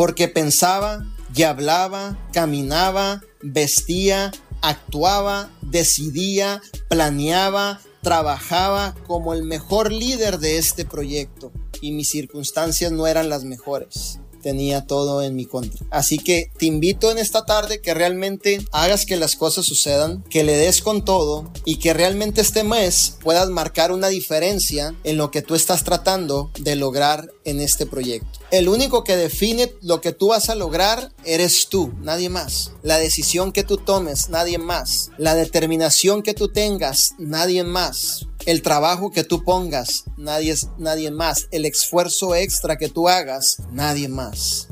porque pensaba y hablaba, caminaba, vestía, actuaba, decidía, planeaba, trabajaba como el mejor líder de este proyecto. Y mis circunstancias no eran las mejores tenía todo en mi contra. Así que te invito en esta tarde que realmente hagas que las cosas sucedan, que le des con todo y que realmente este mes puedas marcar una diferencia en lo que tú estás tratando de lograr en este proyecto. El único que define lo que tú vas a lograr eres tú, nadie más. La decisión que tú tomes, nadie más. La determinación que tú tengas, nadie más el trabajo que tú pongas, nadie, nadie más, el esfuerzo extra que tú hagas, nadie más.